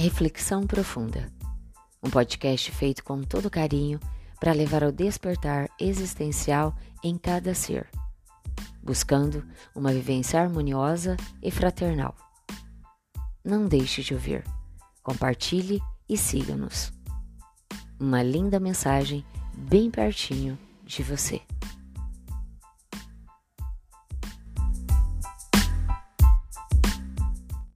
Reflexão Profunda um podcast feito com todo carinho para levar ao despertar existencial em cada ser, buscando uma vivência harmoniosa e fraternal. Não deixe de ouvir, compartilhe e siga-nos. Uma linda mensagem bem pertinho de você.